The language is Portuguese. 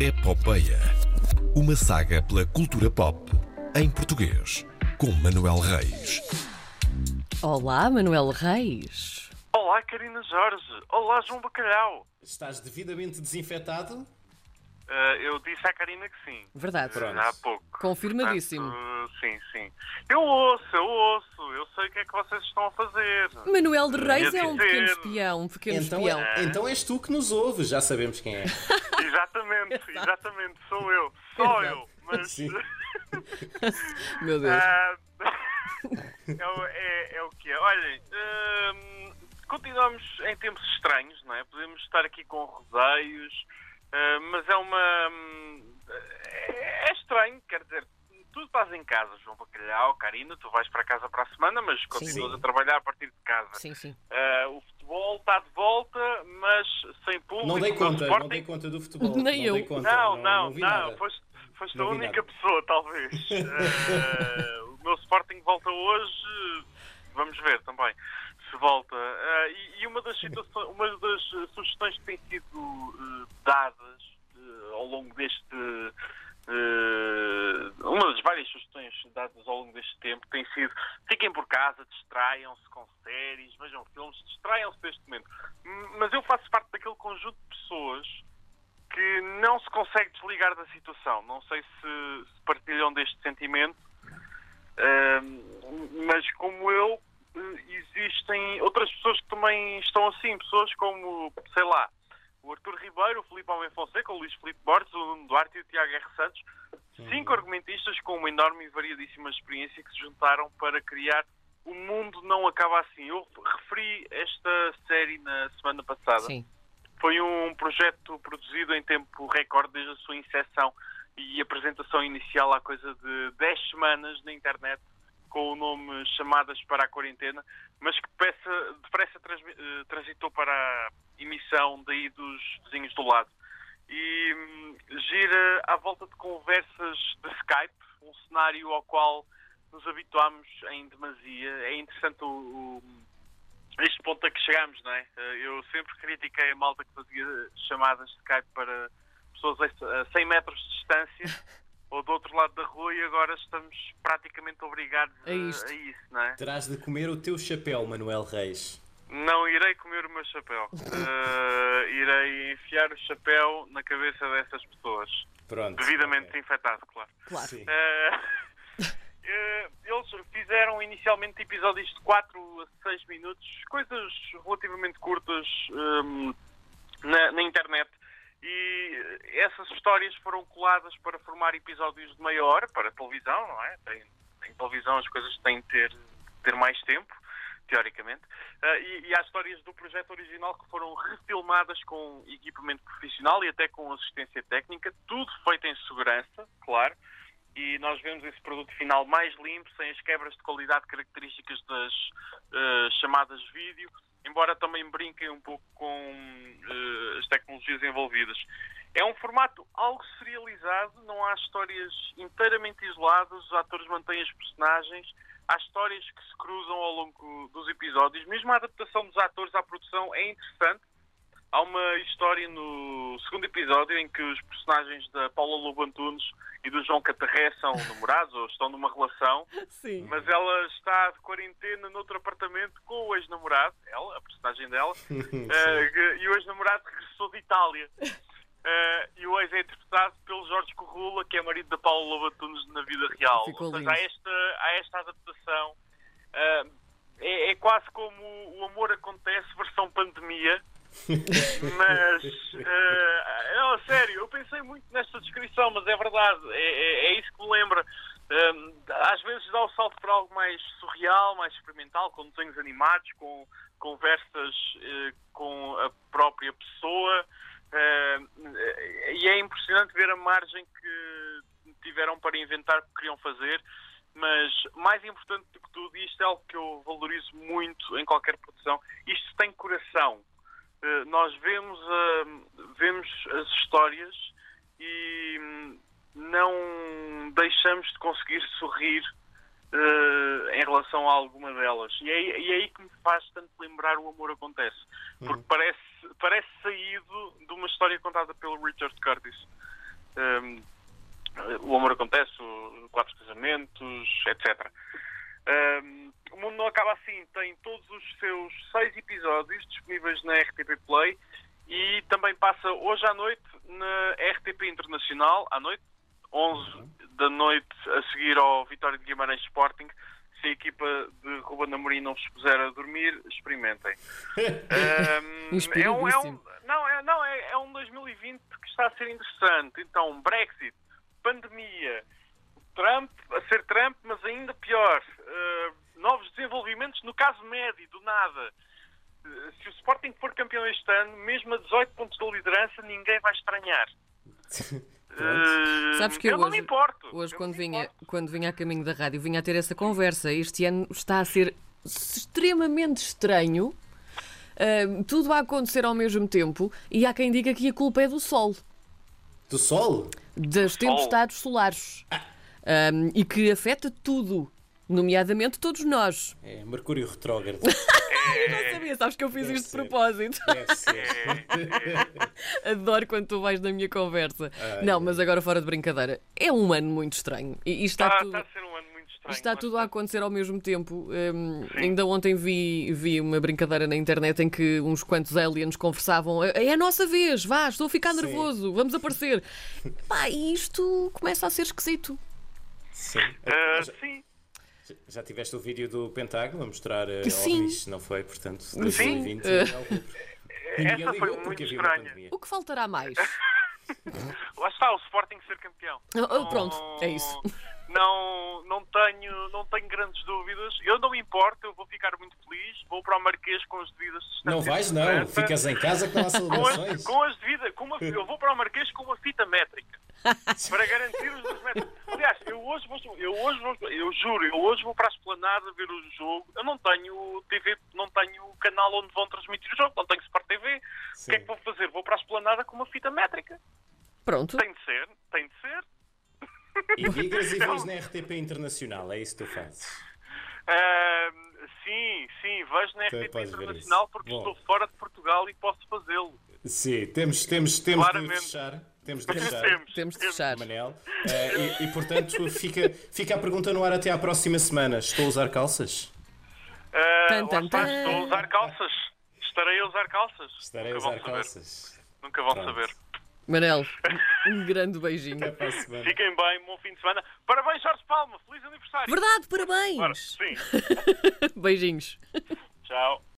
Epopeia. Uma saga pela cultura pop em português, com Manuel Reis. Olá, Manuel Reis. Olá, Karina Jorge. Olá, João Bacalhau. Estás devidamente desinfetado? Ah, eu disse à Karina que sim. Verdade. Pronto. Há pouco. Confirmadíssimo. Portanto, sim, sim. Eu ouço, eu ouço. Eu sei o que é que vocês estão a fazer. Manuel de Reis é um pequeno espião, um pequeno Então, espião. então és tu que nos ouves, já sabemos quem é. Exatamente, exatamente. Sou eu. Só Exato. eu. Mas. Sim. Meu Deus. ah, é, o- é- é o que é. Olhem, hum, continuamos em tempos estranhos, não é? Podemos estar aqui com rodeios, ah, mas é uma. hum, É, é estranho, quer dizer. Tu estás em casa, João Bacalhau, Karina, tu vais para casa para a semana, mas continuas Sim. a trabalhar a partir de casa. Sim, sim. Ah, o futebol está de volta, mas sem público. Não dei conta, não dei conta do futebol. Nem não eu. Dei conta, não, não, não, não, nada. foste, foste Não a única nada. pessoa, talvez. Eh, o meu Sporting volta hoje, vamos ver também se volta. Eh, e, e uma, das situações, uma das sugestões que têm sido dadas ao longo deste. eh, uma das várias sugestões dadas ao longo deste sido fiquem por casa, distraiam-se com séries, vejam filmes, distraiam-se deste momento. Mas eu faço parte daquele conjunto de pessoas que não se consegue desligar da situação. Não sei se, partilham deste sentimento, ahm, mas como eu, existem outras pessoas que também estão assim. Pessoas como, sei lá, o Arthur Ribeiro, o Filipe Almeida Fonseca, o Luís Filipe Borges, o Duarte e o Tiago R. Santos. Cinco argumentistas com uma enorme e variadíssima experiência que se juntaram para criar O Mundo Não Acaba Assim. Eu referi esta série na semana passada. Sim. Foi um projeto produzido em tempo recorde desde a sua incepção e apresentação inicial há coisa de 10 semanas na internet com o nome Chamadas para a Quarentena, mas que depressa, depressa eh, transitou para a emissão daí dos vizinhos do lado. E hum, gira à volta de conversas de Skype, um cenário ao qual nos habituámos em demasia. É interessante o, o- este ponto a que chegamos, não é? Eh, Eu sempre critiquei a malta que fazia chamadas de Skype para pessoas a a 100 metros de distância ou do outro lado da rua e agora estamos praticamente obrigados a, É isto. a isso, não é? Terás de comer o teu chapéu, Manuel Reis. Não irei comer o meu chapéu. Eh, o chapéu na cabeça dessas pessoas. Pronto. Devidamente ok. desinfetado, claro. Claro. Eh, eh, eles fizeram inicialmente episódios de 4 a 6 minutos, coisas relativamente curtas hum, na, na internet. E essas histórias foram coladas para formar episódios de meia hora para televisão, não é? Tem, em televisão as coisas têm de ter, ter mais tempo, teoricamente. Ah, e, e há histórias do projeto original que foram refilmadas com equipamento profissional e até com assistência técnica, tudo feito em segurança, claro e nós vemos esse produto final mais limpo, sem as quebras de qualidade características das eh, chamadas vídeo, embora também brinquem um pouco com eh, as tecnologias envolvidas. É um formato algo serializado, não há histórias inteiramente isoladas, os atores mantêm as personagens, há histórias que se cruzam ao longo dos episódios, mesmo a adaptação dos atores à produção é interessante, Há uma história no segundo episódio em que os personagens da Paula Lobo Antunes e do João Catarré são namorados ou estão numa relação, Sim. mas ela está de quarentena noutro apartamento com o ex-namorado, ela, a personagem dela, eh, e o ex-namorado regressou de Itália. Eh, e o ex é interpretado pelo Jorge Corrula, que é marido da Paula Lobo Antunes na vida real. Ficou Ou seja, há esta, há esta adaptação. Eh, é, é quase como o amor acontece, versão pandemia. Mas, eh, não, sério, eu pensei muito nesta descrição, mas é verdade, é, é- é isso que me lembra. Um, às vezes dá o salto para algo mais surreal, mais experimental, com desenhos animados, com conversas com a própria pessoa. Eh, impressionante ver a margem que tiveram para inventar o que queriam fazer. Mas mais importante do que tudo, e isto é algo que eu valorizo muito em qualquer produção, isto tem coração. Eh, nós vemos, ah, vemos as histórias e hum, não deixamos de conseguir sorrir eh, em relação a alguma delas. E é, e é aí que me faz tanto lembrar o Amor Acontece. Porque parece, parece história contada pelo Richard Curtis. hum, o amor acontece, quatro casamentos, etc. Hum, o mundo não acaba assim, tem todos os seus seis episódios disponíveis na RTP Play e também passa hoje à noite na RTP Internacional, à noite, 11 da noite, a seguir ao Vitória de Guimarães Sporting. Se a equipa de Ruben Amorim não vos puser a dormir, experimentem. Hum, é um, é um, 2020 que está a ser interessante. Então, Brexit, pandemia, Trump a ser Trump, mas ainda pior. Uh, novos desenvolvimentos no caso médio, do nada. Uh, se o Sporting for campeão este ano, mesmo a 18 pontos da liderança, ninguém vai estranhar. Uh, Sabes que eu eu não hoje- me importo. Hoje, Eu quando vinha, importo. quando vinha a caminho da rádio, vinha a ter essa conversa. Este ano está a ser extremamente estranho. Ahm, tudo a acontecer ao mesmo tempo e há quem diga que a culpa é do Sol, Do sol? das tempestades solares Ahm, e que afeta tudo, nomeadamente todos nós. É, Mercúrio retrógrado. Eu não sabia, sabes que eu fiz Deve isto de ser. propósito. Deve ser. Adoro quando tu vais na minha conversa. Ai, não, mas agora fora de brincadeira, é um ano muito estranho e, e está Está, tudo. está a ser um estranho. Isto está mas- tudo a acontecer ao mesmo tempo. Hum, ainda ontem vi, vi uma brincadeira na internet em que uns quantos aliens conversavam. É a nossa vez, vá, estou a ficar Sim. nervoso, vamos aparecer. Pá, e isto começa a ser esquisito. Sim. Já, sim, já tiveste o vídeo do Pentágono a mostrar uh, Sim. ovnis, não foi? Portanto, Sim. 2020 Eh. é outubro. E ninguém essa foi muito estranha. O que faltará mais? Lá está, o Sporting ser campeão. Oh, oh, pronto, é isso. Não, não, tenho, não tenho grandes dúvidas. Eu não me importo, eu vou ficar muito feliz. Vou para o Marquês com as devidas. Não vais, não. Ficas em casa com celebrações. as, com as devidas. Com uma, eu vou para o Marquês com uma fita métrica. Para garantir os dois metros. Aliás, eu hoje vou, eu hoje vou, eu juro, eu hoje vou para a esplanada ver o jogo. Eu não tenho TV, não tenho canal onde vão transmitir o jogo, não tenho Sport TV. O que é que vou fazer? Vou para a esplanada com uma fita métrica. Pronto. Tem de ser, tem de ser. E digas e vês na RTP Internacional, é isso que tu fazes. Ahm, sim, sim, vejo na Tu RTP Internacional porque Bom. estou fora de Portugal e posso fazê-lo. Sim, temos, temos, temos de fechar. Temos de fechar. Temos, Temos de fechar. Manel. Eh, e, e, portanto fica, fica a pergunta no ar até à próxima semana. Estou a usar calças? Tan, tan, tan. estou a usar calças. Estarei a usar calças. Estarei a Nunca vão usar saber. calças. Nunca vão Pronto. saber. Manel, um grande beijinho. Até para a semana. Fiquem bem, bom fim de semana. Parabéns, Jorge Palma. Feliz aniversário. Verdade, Ora, parabéns! sim. Beijinhos. Tchau.